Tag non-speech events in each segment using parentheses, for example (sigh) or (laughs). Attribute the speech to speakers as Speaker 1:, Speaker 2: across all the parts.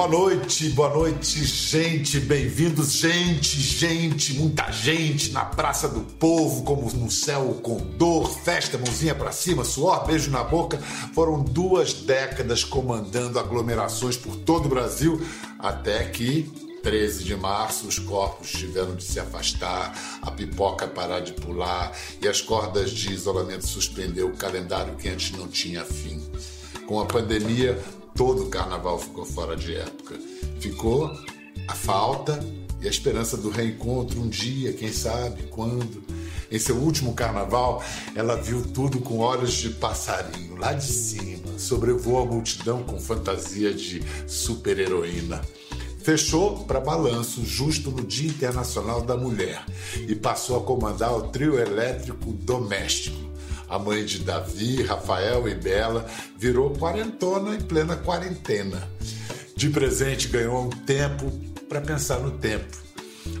Speaker 1: Boa noite, boa noite, gente. Bem-vindos, gente, gente, muita gente na Praça do Povo, como no céu condor, festa, mãozinha pra cima, suor, beijo na boca. Foram duas décadas comandando aglomerações por todo o Brasil, até que 13 de março, os corpos tiveram de se afastar, a pipoca parar de pular e as cordas de isolamento suspender o calendário que antes não tinha fim. Com a pandemia, todo o carnaval ficou fora de época. Ficou a falta e a esperança do reencontro um dia, quem sabe, quando. Em seu último carnaval, ela viu tudo com olhos de passarinho, lá de cima, sobrevoou a multidão com fantasia de super-heroína. Fechou para balanço justo no Dia Internacional da Mulher e passou a comandar o trio elétrico doméstico a mãe de Davi, Rafael e Bela, virou quarentona em plena quarentena. De presente ganhou um tempo para pensar no tempo.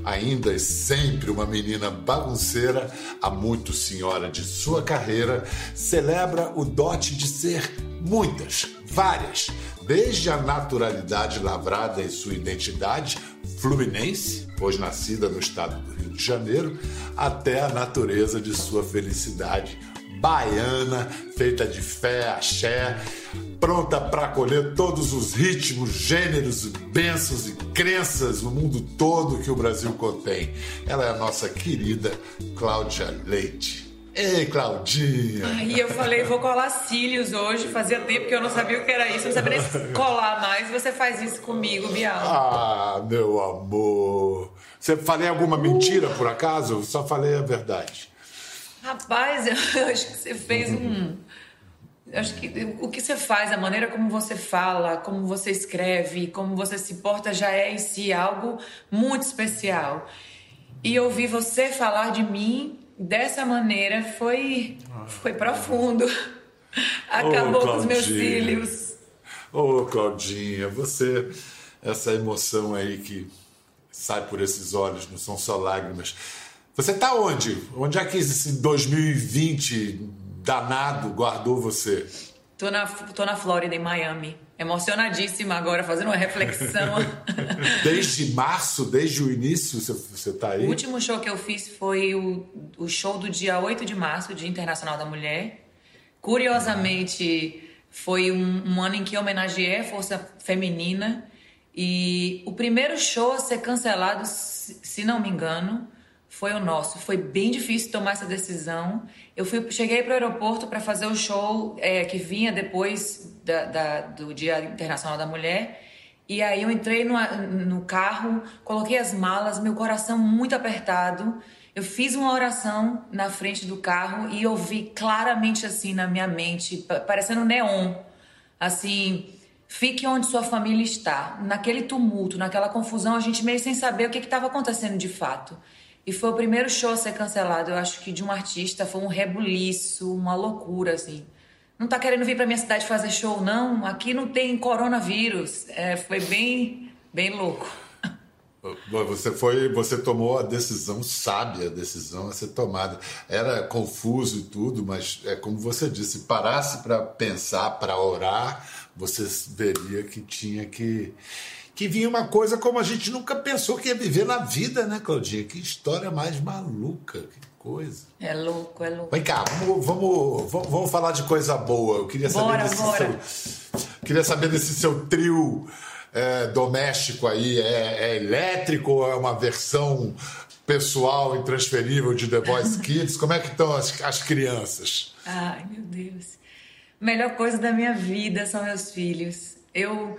Speaker 1: Ainda é sempre uma menina bagunceira, há muito senhora de sua carreira, celebra o dote de ser muitas, várias, desde a naturalidade lavrada em sua identidade fluminense, pois nascida no estado do Rio de Janeiro, até a natureza de sua felicidade baiana, feita de fé, axé, pronta para acolher todos os ritmos, gêneros, bênçãos e crenças no mundo todo que o Brasil contém. Ela é a nossa querida Cláudia Leite. Ei, Claudinha!
Speaker 2: E eu falei, vou colar cílios hoje. Fazia tempo que eu não sabia o que era isso. Eu não sabia nem colar mais. Você faz isso comigo, Bial.
Speaker 1: Ah, meu amor. Você falei alguma mentira, por acaso? Só falei a verdade.
Speaker 2: Rapaz, (laughs) eu acho que você fez um. Acho que o que você faz, a maneira como você fala, como você escreve, como você se porta já é em si algo muito especial. E ouvir você falar de mim dessa maneira foi, foi profundo. (laughs) Acabou oh, com os meus filhos.
Speaker 1: Ô, oh, Claudinha, você, essa emoção aí que sai por esses olhos, não são só lágrimas você está onde? Onde é que esse 2020 danado guardou você?
Speaker 2: Tô na, tô na Flórida, em Miami. Emocionadíssima agora, fazendo uma reflexão. (laughs)
Speaker 1: desde março, desde o início, você está aí?
Speaker 2: O último show que eu fiz foi o, o show do dia 8 de março, Dia Internacional da Mulher. Curiosamente, foi um, um ano em que homenageei a força feminina. E o primeiro show a ser cancelado, se, se não me engano, foi o nosso. Foi bem difícil tomar essa decisão. Eu fui, cheguei para o aeroporto para fazer o show é, que vinha depois da, da, do Dia Internacional da Mulher. E aí eu entrei no, no carro, coloquei as malas, meu coração muito apertado. Eu fiz uma oração na frente do carro e ouvi claramente assim na minha mente, parecendo neon, assim, fique onde sua família está. Naquele tumulto, naquela confusão, a gente meio sem saber o que estava acontecendo de fato. E foi o primeiro show a ser cancelado, eu acho que de um artista, foi um rebuliço, uma loucura, assim. Não tá querendo vir pra minha cidade fazer show, não? Aqui não tem coronavírus. É, foi bem, bem louco.
Speaker 1: Você foi, você tomou a decisão sábia, a decisão a ser tomada. Era confuso e tudo, mas é como você disse, parasse para pensar, para orar, você veria que tinha que que vinha uma coisa como a gente nunca pensou que ia viver na vida, né, Claudinha? Que história mais maluca, que coisa.
Speaker 2: É louco, é louco.
Speaker 1: Vem cá, vamos, vamos, vamos, vamos falar de coisa boa. Eu queria saber
Speaker 2: bora,
Speaker 1: desse
Speaker 2: bora.
Speaker 1: seu. Queria saber desse seu trio é, doméstico aí. É, é elétrico ou é uma versão pessoal intransferível de The Voice (laughs) Kids? Como é que estão as, as crianças?
Speaker 2: Ai, meu Deus. Melhor coisa da minha vida são meus filhos. Eu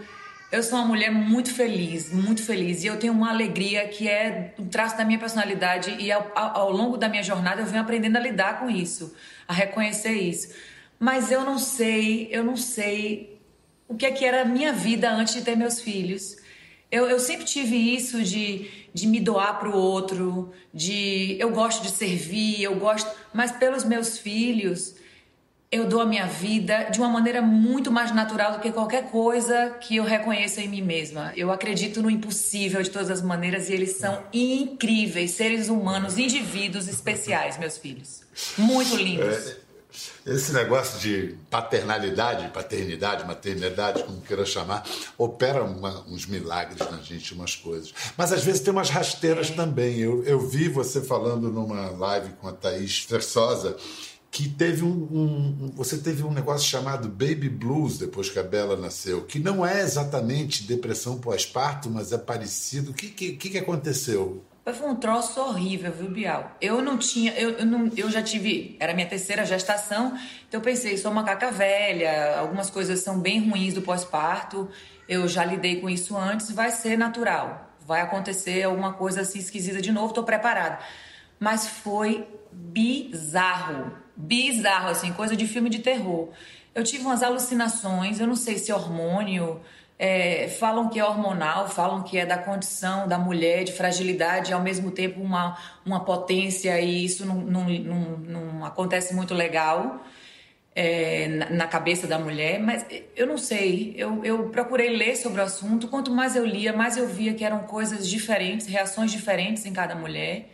Speaker 2: eu sou uma mulher muito feliz, muito feliz. E eu tenho uma alegria que é um traço da minha personalidade. E ao, ao, longo da minha jornada eu venho aprendendo a lidar com isso, a reconhecer isso. Mas eu não sei, eu não sei o que é que era a minha vida antes de ter meus filhos. Eu, eu sempre tive isso de, de me doar para o outro, de eu gosto de servir, eu gosto, mas pelos meus filhos eu dou a minha vida de uma maneira muito mais natural do que qualquer coisa que eu reconheça em mim mesma. Eu acredito no impossível de todas as maneiras e eles são incríveis, seres humanos, indivíduos especiais, meus filhos. Muito lindos.
Speaker 1: É, Esse negócio de paternalidade, paternidade, maternidade, como queira chamar, opera uma, uns milagres na gente, umas coisas. Mas às vezes tem umas rasteiras também. Eu, eu vi você falando numa live com a Thaís Versosa que teve um, um, você teve um negócio chamado baby blues depois que a Bela nasceu, que não é exatamente depressão pós-parto, mas é parecido. O que, que, que aconteceu?
Speaker 2: Foi um troço horrível, viu, Bial? Eu não tinha, eu, eu, não, eu já tive, era minha terceira gestação, então eu pensei, sou uma caca velha, algumas coisas são bem ruins do pós-parto, eu já lidei com isso antes, vai ser natural, vai acontecer alguma coisa assim esquisita de novo, tô preparada. Mas foi bizarro, bizarro, assim, coisa de filme de terror. Eu tive umas alucinações, eu não sei se é hormônio, é, falam que é hormonal, falam que é da condição da mulher, de fragilidade, e ao mesmo tempo uma, uma potência, e isso não, não, não, não acontece muito legal é, na, na, cabeça da mulher, mas eu não sei. Eu, eu procurei ler sobre o assunto, quanto mais eu lia, mais eu via que eram coisas diferentes, reações diferentes em cada mulher,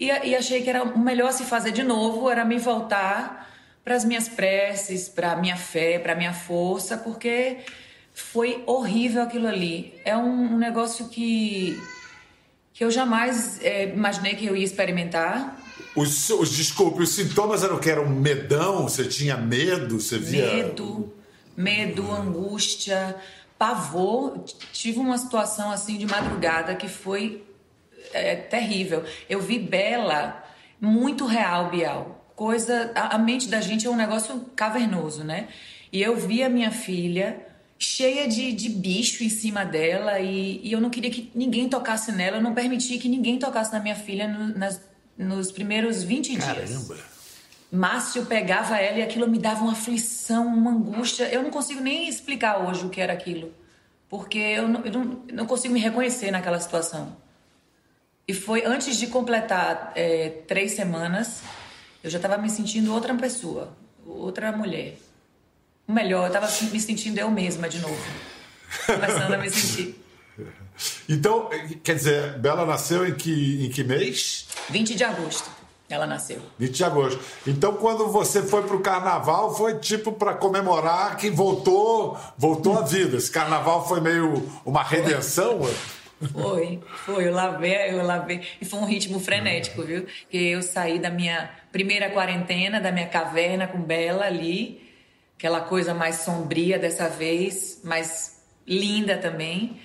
Speaker 2: e, e achei que era o melhor se fazer de novo, era me voltar para as minhas preces, para a minha fé, para a minha força, porque foi horrível aquilo ali. É um, um negócio que, que eu jamais é, imaginei que eu ia experimentar.
Speaker 1: Os, os, desculpe, os sintomas eram que? Era um medão? Você tinha medo? Você via...
Speaker 2: Medo, medo, angústia, pavor. Tive uma situação assim de madrugada que foi é, terrível. Eu vi Bela muito real, Bial. Coisa, a, a mente da gente é um negócio cavernoso, né? E eu vi a minha filha cheia de, de bicho em cima dela e, e, eu não queria que ninguém tocasse nela, eu não permiti que ninguém tocasse na minha filha no, nas, nos primeiros 20
Speaker 1: Caramba.
Speaker 2: dias. Márcio pegava ela e aquilo me dava uma aflição, uma angústia. Eu não consigo nem explicar hoje o que era aquilo, porque eu não, eu não, não consigo me reconhecer naquela situação. E foi antes de completar é, três semanas, eu já estava me sentindo outra pessoa, outra mulher melhor, eu tava me sentindo eu mesma de novo. Começando a me sentir. (laughs)
Speaker 1: Então, quer dizer, Bela nasceu em que, em que mês?
Speaker 2: 20 de agosto. Ela nasceu.
Speaker 1: 20 de agosto. Então, quando você foi pro carnaval, foi tipo para comemorar que voltou, voltou à vida. Esse carnaval foi meio uma redenção?
Speaker 2: Foi, foi. Eu lavei, eu lavei. E foi um ritmo frenético, viu? Que eu saí da minha primeira quarentena, da minha caverna com Bela ali aquela coisa mais sombria dessa vez, mas linda também.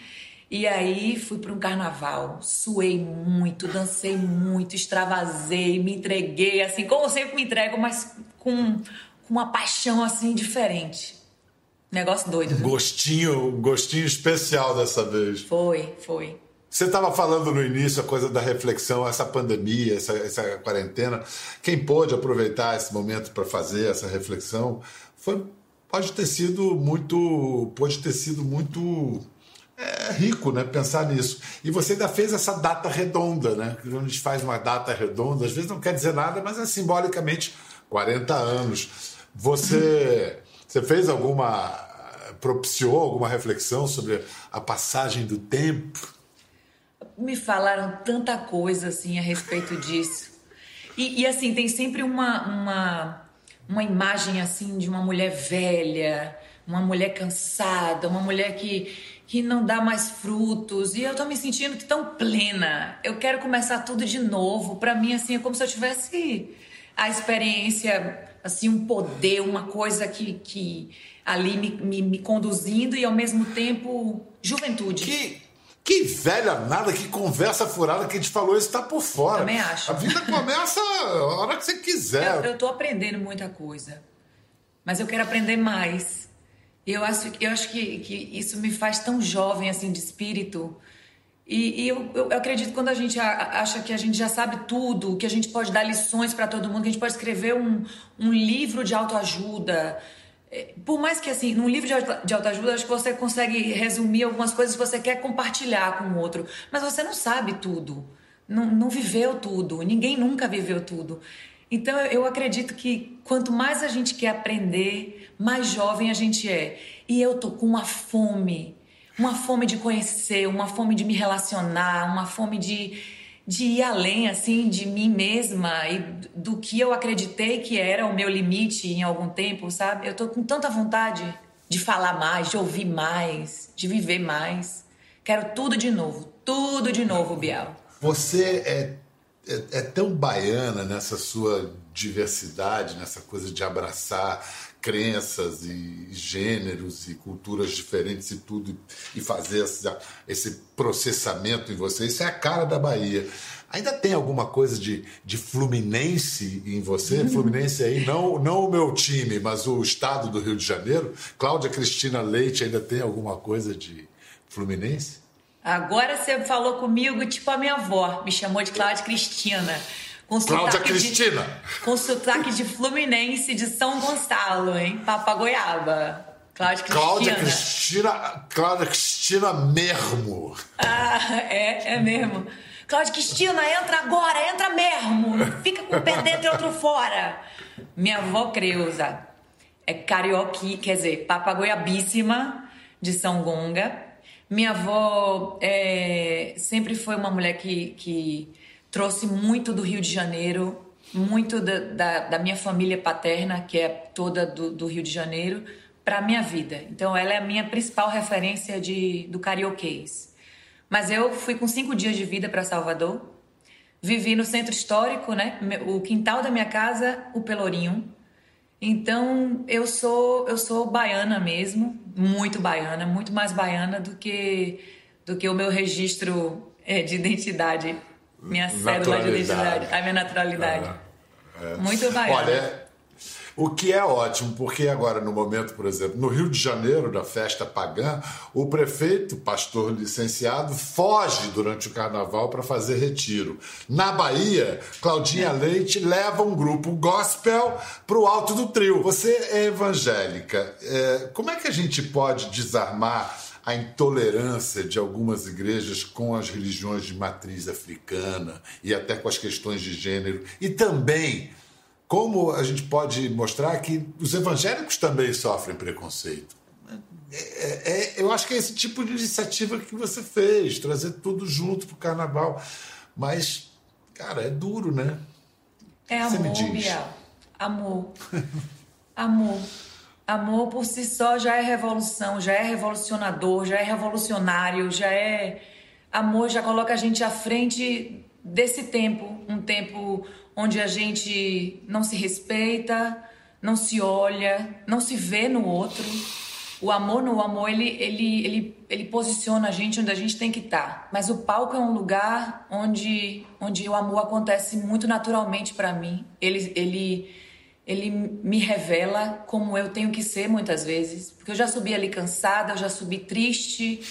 Speaker 2: E aí fui para um carnaval, suei muito, dancei muito, extravasei, me entreguei, assim, como sempre me entrego, mas com, com uma paixão assim diferente. Negócio doido.
Speaker 1: Gostinho, um gostinho especial dessa vez.
Speaker 2: Foi, foi.
Speaker 1: Você estava falando no início a coisa da reflexão, essa pandemia, essa, essa quarentena. Quem pôde aproveitar esse momento para fazer essa reflexão foi pode ter sido muito pode ter sido muito é, rico, né? Pensar nisso. E você ainda fez essa data redonda, né? Quando a gente faz uma data redonda, às vezes não quer dizer nada, mas é simbolicamente 40 anos. Você, você fez alguma. propiciou alguma reflexão sobre a passagem do tempo?
Speaker 2: Me falaram tanta coisa assim a respeito disso. E, e assim, tem sempre uma, uma uma imagem assim de uma mulher velha, uma mulher cansada, uma mulher que, que não dá mais frutos. E eu tô me sentindo tão plena. Eu quero começar tudo de novo. Para mim, assim, é como se eu tivesse a experiência, assim, um poder, uma coisa que, que ali me, me, me conduzindo e ao mesmo tempo juventude.
Speaker 1: Que que velha nada, que conversa furada que a gente falou, isso tá por fora.
Speaker 2: Também acho.
Speaker 1: A vida começa a hora que você quiser.
Speaker 2: Eu, eu tô aprendendo muita coisa, mas eu quero aprender mais. Eu acho, eu acho que, que isso me faz tão jovem, assim, de espírito. E, e eu, eu, acredito que quando a gente acha que a gente já sabe tudo, que a gente pode dar lições para todo mundo, que a gente pode escrever um, um livro de autoajuda, é, por mais que assim, num livro de autoajuda, acho que você consegue resumir algumas coisas que você quer compartilhar com o outro, mas você não sabe tudo, não, não viveu tudo, ninguém nunca viveu tudo. Então eu acredito que quanto mais a gente quer aprender, mais jovem a gente é. E eu tô com uma fome, uma fome de conhecer, uma fome de me relacionar, uma fome de de ir além, assim, de mim mesma e do que eu acreditei que era o meu limite em algum tempo, sabe? Eu tô com tanta vontade de falar mais, de ouvir mais, de viver mais. Quero tudo de novo, tudo de novo, Bial.
Speaker 1: Você é, é, é tão baiana nessa sua diversidade, nessa coisa de abraçar crenças e gêneros e culturas diferentes e tudo, e fazer essa, esse processamento em você. Isso é a cara da Bahia. Ainda tem alguma coisa de, de Fluminense em você? Uhum. Fluminense aí, não, não o meu time, mas o estado do Rio de Janeiro? Cláudia Cristina Leite ainda tem alguma coisa de Fluminense?
Speaker 2: Agora você falou comigo, tipo a minha avó, me chamou de Cláudia Cristina.
Speaker 1: Com Cláudia Cristina.
Speaker 2: De, com sotaque de Fluminense de São Gonçalo, hein? Papagoiaba. Cláudia Cristina.
Speaker 1: Cláudia Cristina, Cláudia Cristina mesmo.
Speaker 2: Ah, é, é mesmo. Cláudia Cristina, entra agora, entra mesmo. Fica com o pé dentro e outro fora. Minha avó Creuza é carioca, quer dizer, papagoiabíssima de São Gonga. Minha avó é, sempre foi uma mulher que, que trouxe muito do Rio de Janeiro, muito da, da, da minha família paterna, que é toda do, do Rio de Janeiro, para a minha vida. Então, ela é a minha principal referência de, do carioquês. Mas eu fui com cinco dias de vida para Salvador, vivi no centro histórico, né? O quintal da minha casa, o Pelourinho. Então, eu sou eu sou baiana mesmo, muito baiana, muito mais baiana do que do que o meu registro é, de identidade minha cédula de identidade, a minha naturalidade. É, é. Muito baiana.
Speaker 1: Olha, o que é ótimo, porque agora, no momento, por exemplo, no Rio de Janeiro, da festa pagã, o prefeito, pastor licenciado, foge durante o carnaval para fazer retiro. Na Bahia, Claudinha é. Leite leva um grupo gospel para o alto do trio. Você é evangélica. É, como é que a gente pode desarmar a intolerância de algumas igrejas com as religiões de matriz africana e até com as questões de gênero. E também como a gente pode mostrar que os evangélicos também sofrem preconceito. É, é, é eu acho que é esse tipo de iniciativa que você fez, trazer tudo junto para o carnaval. Mas, cara, é duro, né?
Speaker 2: É amor, Biel. Amor. amor. Amor por si só já é revolução, já é revolucionador, já é revolucionário, já é. Amor já coloca a gente à frente desse tempo um tempo onde a gente não se respeita, não se olha, não se vê no outro. O amor no amor, ele, ele, ele, ele posiciona a gente onde a gente tem que estar. Tá. Mas o palco é um lugar onde, onde o amor acontece muito naturalmente para mim. Ele, ele, ele me revela como eu tenho que ser muitas vezes. Porque eu já subi ali cansada, eu já subi triste,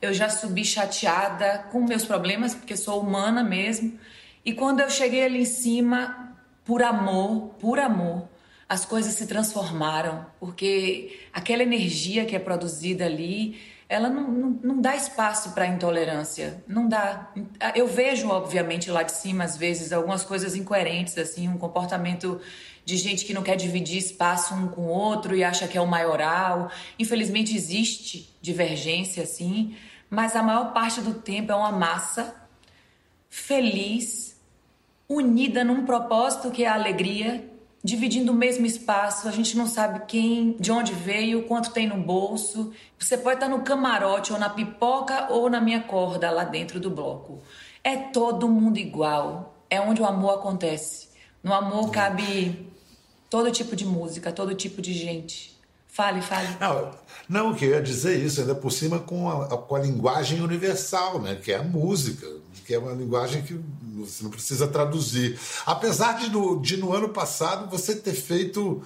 Speaker 2: eu já subi chateada com meus problemas, porque sou humana mesmo. E quando eu cheguei ali em cima, por amor, por amor, as coisas se transformaram, porque aquela energia que é produzida ali, ela não, não, não dá espaço para intolerância, não dá. Eu vejo, obviamente, lá de cima, às vezes, algumas coisas incoerentes, assim, um comportamento de gente que não quer dividir espaço um com o outro e acha que é o maioral. Infelizmente existe divergência assim, mas a maior parte do tempo é uma massa feliz, unida num propósito que é a alegria, dividindo o mesmo espaço, a gente não sabe quem, de onde veio, quanto tem no bolso. Você pode estar no camarote ou na pipoca ou na minha corda lá dentro do bloco. É todo mundo igual. É onde o amor acontece. No amor cabe todo tipo de música, todo tipo de gente. Fale, fale.
Speaker 1: Não, não que eu ia dizer isso, ainda por cima com a, com a linguagem universal, né? que é a música, que é uma linguagem que você não precisa traduzir. Apesar de no, de no ano passado você ter feito.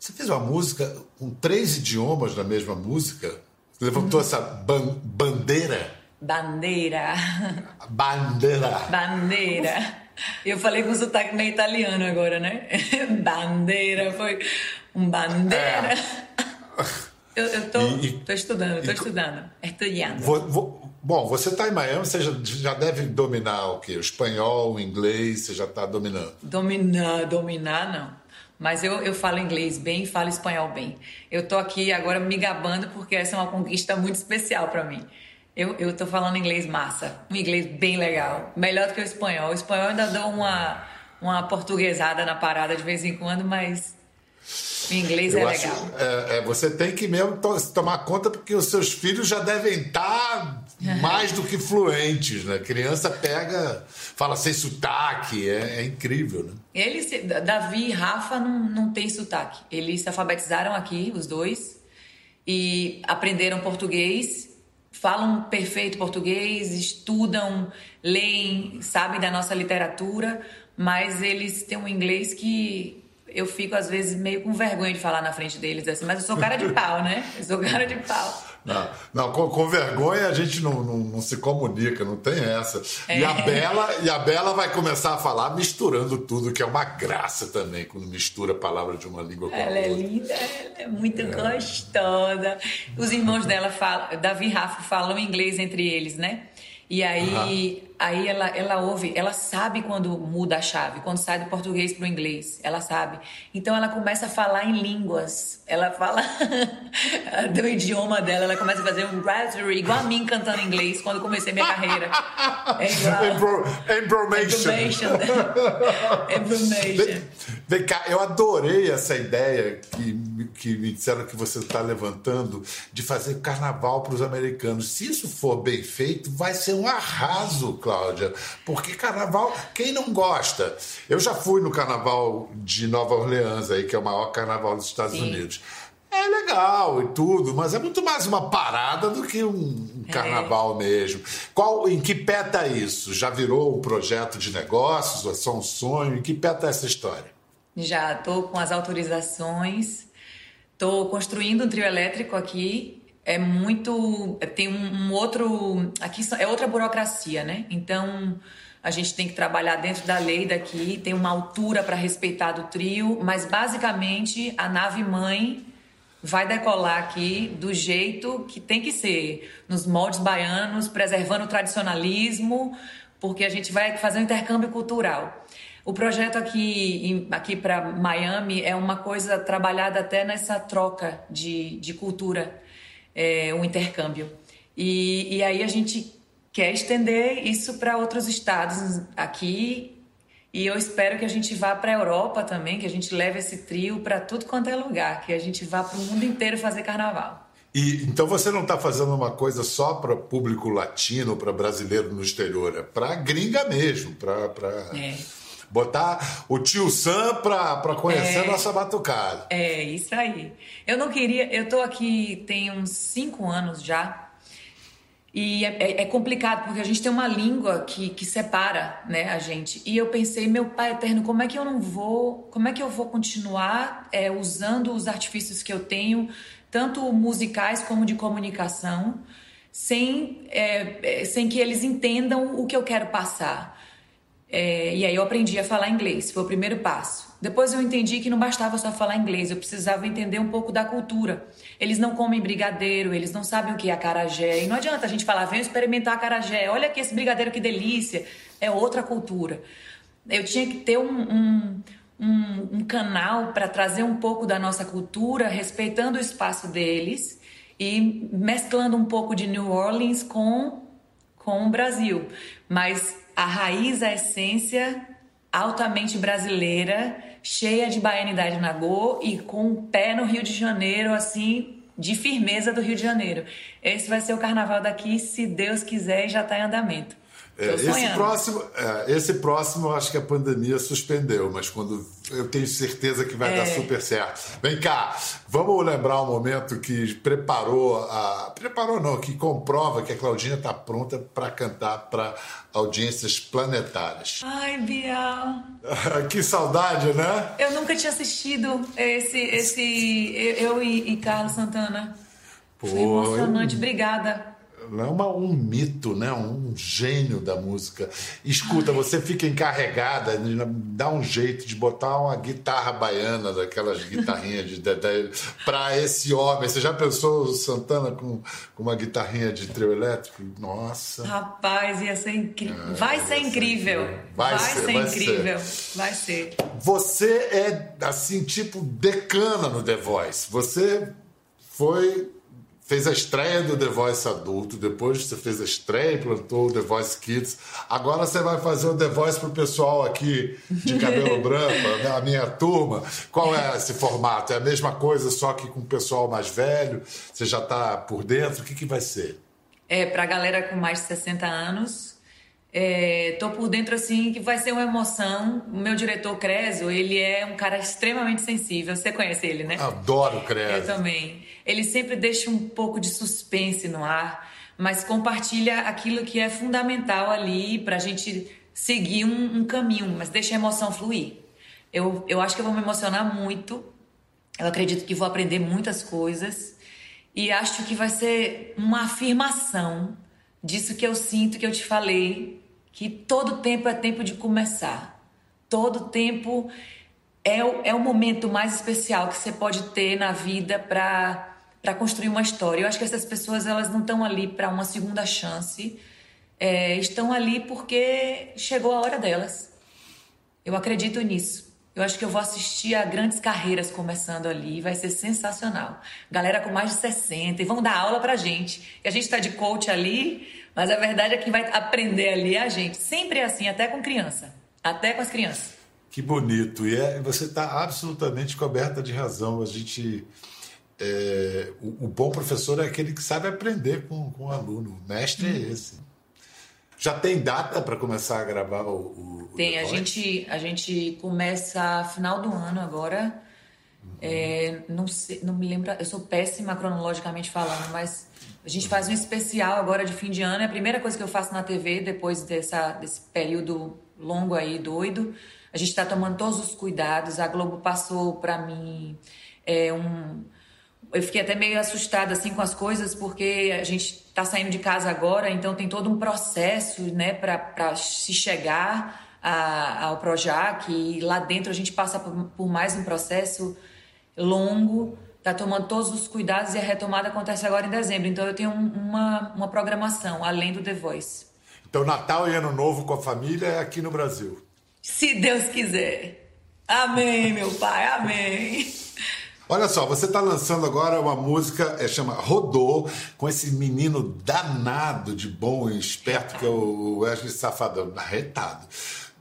Speaker 1: Você fez uma música com três idiomas na mesma música? Você levantou essa ban, bandeira?
Speaker 2: Bandeira.
Speaker 1: Bandeira.
Speaker 2: Bandeira. Eu falei com sotaque meio italiano agora, né? (laughs) Bandeira, foi um bandeira. É. Eu, eu tô, e, tô estudando, tô e, estudando. Estudando.
Speaker 1: Vou, vou, bom, você está em Miami, você já, já, deve dominar o quê? O espanhol, o inglês, você já está dominando?
Speaker 2: Dominar, dominar não. Mas eu, eu falo inglês bem e falo espanhol bem. Eu tô aqui agora me gabando porque essa é uma conquista muito especial para mim. Eu, eu tô falando inglês massa, um inglês bem legal, melhor do que o espanhol. O espanhol ainda dou uma, uma portuguesada na parada de vez em quando, mas o inglês eu é acho, legal.
Speaker 1: É, é, você tem que mesmo to tomar conta porque os seus filhos já devem estar mais do que fluentes, né? Criança pega, fala sem sotaque, é, é incrível, né?
Speaker 2: Eles, Davi e Rafa não, não tem sotaque. Eles se alfabetizaram aqui, os dois, e aprenderam português falam perfeito português, estudam, leem, sabem da nossa literatura, mas eles têm um inglês que eu fico às vezes meio com vergonha de falar na frente deles assim, mas eu sou cara de pau, né? Eu sou cara de pau.
Speaker 1: Não, não com, com, vergonha a gente não, não, não, se comunica, não tem essa. É. E, a Bela, e a Bela vai começar a falar misturando tudo, que é uma graça também, quando mistura a palavra de uma língua com
Speaker 2: ela
Speaker 1: a
Speaker 2: outra. Ela é linda, ela é muito é. gostosa. Os irmãos dela falam, Davi e Rafa falam inglês entre eles, né? E aí, uhum. Aí ela, ela ouve, ela sabe quando muda a chave, quando sai do português para o inglês, ela sabe. Então ela começa a falar em línguas. Ela fala (laughs) do idioma dela, ela começa a fazer um raspberry, igual a mim cantando inglês quando comecei minha carreira.
Speaker 1: É igual. Embromation.
Speaker 2: Embromation. (laughs)
Speaker 1: Vem cá, eu adorei essa ideia que, que me disseram que você está levantando de fazer carnaval para os americanos. Se isso for bem feito, vai ser um arraso, Cláudia. Porque carnaval, quem não gosta? Eu já fui no carnaval de Nova Orleans, aí, que é o maior carnaval dos Estados Sim. Unidos. É legal e tudo, mas é muito mais uma parada do que um carnaval é. mesmo. Qual, em que pé tá isso? Já virou um projeto de negócios ou é só um sonho? Em que pé tá essa história?
Speaker 2: Já estou com as autorizações, estou construindo um trio elétrico aqui. É muito. Tem um, outro. Aqui é outra burocracia, né? Então a gente tem que trabalhar dentro da lei daqui, tem uma altura para respeitar do trio, mas basicamente a nave mãe vai decolar aqui do jeito que tem que ser, nos moldes baianos, preservando o tradicionalismo, porque a gente vai fazer um intercâmbio cultural. O projeto aqui, aqui para Miami é uma coisa trabalhada até nessa troca de, de cultura, é, um intercâmbio. E, e aí a gente quer estender isso para outros estados aqui e eu espero que a gente vá para a Europa também, que a gente leve esse trio para tudo quanto é lugar, que a gente vá para o mundo inteiro fazer carnaval.
Speaker 1: E então você não está fazendo uma coisa só para público latino, para brasileiro no exterior, é para gringa mesmo, para pra... é botar o tio Sam pra, pra conhecer é, a nossa batucada.
Speaker 2: É, isso aí. Eu não queria. Eu tô aqui tem uns cinco anos já. E é, é, é, complicado, porque a gente tem uma língua que, que separa né, a gente. E eu pensei, meu pai eterno, como é que eu não vou. Como é que eu vou continuar é, usando os artifícios que eu tenho, tanto musicais como de comunicação, sem, é, é sem que eles entendam o que eu quero passar? É, e aí eu aprendi a falar inglês, foi o primeiro passo. Depois eu entendi que não bastava só falar inglês, eu precisava entender um pouco da cultura. Eles não comem brigadeiro, eles não sabem o que é acarajé. E não adianta a gente falar, vem experimentar acarajé, olha aqui esse brigadeiro que delícia. É outra cultura. Eu tinha que ter um, um, um, um canal para trazer um pouco da nossa cultura, respeitando o espaço deles e mesclando um pouco de New Orleans com, com o Brasil. Mas a raiz, a essência altamente brasileira, cheia de baianidade na go e com o pé no Rio de Janeiro, assim, de firmeza do Rio de Janeiro. Esse vai ser o carnaval daqui, se Deus quiser, e já está em andamento.
Speaker 1: É, esse próximo, é, esse próximo, eu acho que a pandemia suspendeu, mas quando eu tenho certeza que vai é. dar super certo. Vem cá, vamos lembrar um momento que preparou a, preparou não, que comprova que a Claudinha está pronta para cantar para audiências planetárias.
Speaker 2: Ai, Bial. (laughs)
Speaker 1: que saudade, né?
Speaker 2: Eu nunca tinha assistido esse, esse eu e, e Carlos Santana. Pô, Foi emocionante, eu... obrigada
Speaker 1: uma, um mito, né? um gênio da música. Escuta, você fica encarregada, dá um jeito de botar uma guitarra baiana, daquelas guitarrinhas de, de, de para esse homem. Você já pensou o Santana com, com uma guitarrinha de trio elétrico? Nossa.
Speaker 2: Rapaz, ia ser incrível. É, vai, ser incrível. Vai, vai ser, ser vai incrível. Ser. Vai ser.
Speaker 1: Você é assim, tipo, decana no The Voice. Você foi fez a estreia do The Voice adulto, depois você fez a estreia e plantou o The Voice Kids. Agora você vai fazer o The Voice pro pessoal aqui de cabelo (laughs) branco, a minha turma. Qual é esse formato? É a mesma coisa, só que com o pessoal mais velho? Você já está por dentro? O que, que vai ser?
Speaker 2: É, pra galera com mais de 60 anos, é, tô por dentro assim que vai ser uma emoção. O meu diretor Creso, ele é um cara extremamente sensível. Você conhece ele, né?
Speaker 1: Adoro Creso.
Speaker 2: Eu também. Ele sempre deixa um pouco de suspense no ar, mas compartilha aquilo que é fundamental ali para a gente seguir um, um, caminho, mas deixa a emoção fluir. Eu, eu acho que eu vou me emocionar muito. Eu acredito que vou aprender muitas coisas e acho que vai ser uma afirmação disso que eu sinto que eu te falei que todo tempo é tempo de começar. Todo tempo é o, é o momento mais especial que você pode ter na vida para para construir uma história. Eu acho que essas pessoas elas não estão ali para uma segunda chance, é, estão ali porque chegou a hora delas. Eu acredito nisso. Eu acho que eu vou assistir a grandes carreiras começando ali, vai ser sensacional. Galera com mais de 60 e vão dar aula pra gente. E a gente está de coach ali, mas a verdade é que vai aprender ali a gente. Sempre é assim, até com criança. Até com as crianças.
Speaker 1: Que bonito. E é, você está absolutamente coberta de razão. A gente. É, o, o, bom professor é aquele que sabe aprender com, com o aluno. O mestre hum. é esse. Já tem data para começar a gravar o.
Speaker 2: o tem, a gente, a gente começa final do ano agora. Uhum. É, não, sei, não me lembro, eu sou péssima cronologicamente falando, mas a gente faz um especial agora de fim de ano. É a primeira coisa que eu faço na TV depois dessa, desse período longo aí, doido. A gente está tomando todos os cuidados. A Globo passou para mim é, um. Eu fiquei até meio assustada assim com as coisas, porque a gente está saindo de casa agora, então tem todo um processo né, para se chegar a, ao Projac. E lá dentro a gente passa por, por mais um processo longo está tomando todos os cuidados e a retomada acontece agora em dezembro. Então eu tenho uma, uma programação além do The Voice.
Speaker 1: Então Natal e Ano Novo com a família é aqui no Brasil.
Speaker 2: Se Deus quiser. Amém, meu pai, amém.
Speaker 1: Olha só, você está lançando agora uma música, é, chama Rodô, com esse menino danado de bom e esperto que é o Wesley Safadão, arretado.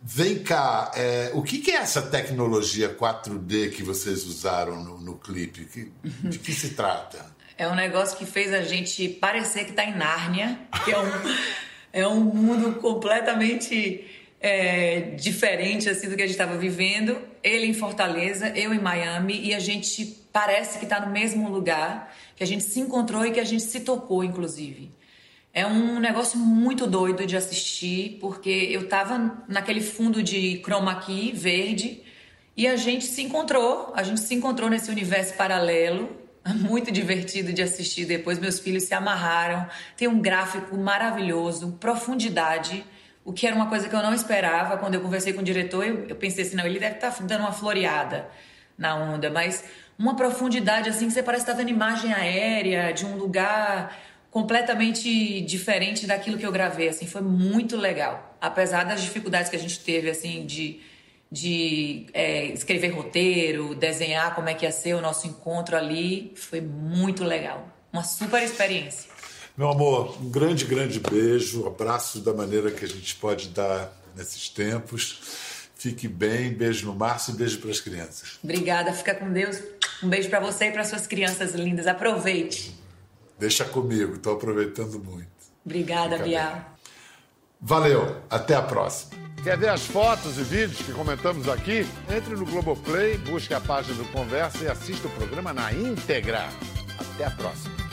Speaker 1: Vem cá, é, o que, que, é essa tecnologia 4D que vocês usaram no, no clipe? Que, de que se trata?
Speaker 2: É um negócio que fez a gente parecer que está em Nárnia, que é um, (laughs) é um mundo completamente é, diferente assim do que a gente estava vivendo. Ele em Fortaleza, eu em Miami, e a gente parece que está no mesmo lugar, que a gente se encontrou e que a gente se tocou, inclusive. É um negócio muito doido de assistir, porque eu tava naquele fundo de chroma key verde e a gente se encontrou, a gente se encontrou nesse universo paralelo, (laughs) muito divertido de assistir. Depois meus filhos se amarraram, tem um gráfico maravilhoso, profundidade, o que era uma coisa que eu não esperava. Quando eu conversei com o diretor, eu, eu pensei assim, não, ele deve estar tá dando uma floreada na onda, mas uma profundidade assim que você parece estar tá vendo imagem aérea de um lugar completamente diferente daquilo que eu gravei, assim, foi muito legal. Apesar das dificuldades que a gente teve, assim, de, de é, escrever roteiro, desenhar como é que ia ser o nosso encontro ali, foi muito legal. Uma super experiência.
Speaker 1: Meu amor, um grande, grande beijo, abraço da maneira que a gente pode dar nesses tempos. Fique bem, beijo no Márcio e beijo para as crianças.
Speaker 2: Obrigada, fica com Deus. Um beijo para você e para suas crianças lindas. Aproveite.
Speaker 1: Deixa comigo, estou aproveitando muito.
Speaker 2: Obrigada, Bial.
Speaker 1: Valeu, até a próxima.
Speaker 3: Quer ver as fotos e vídeos que comentamos aqui? Entre no Globoplay, busque a página do Conversa e assista o programa na íntegra. Até a próxima.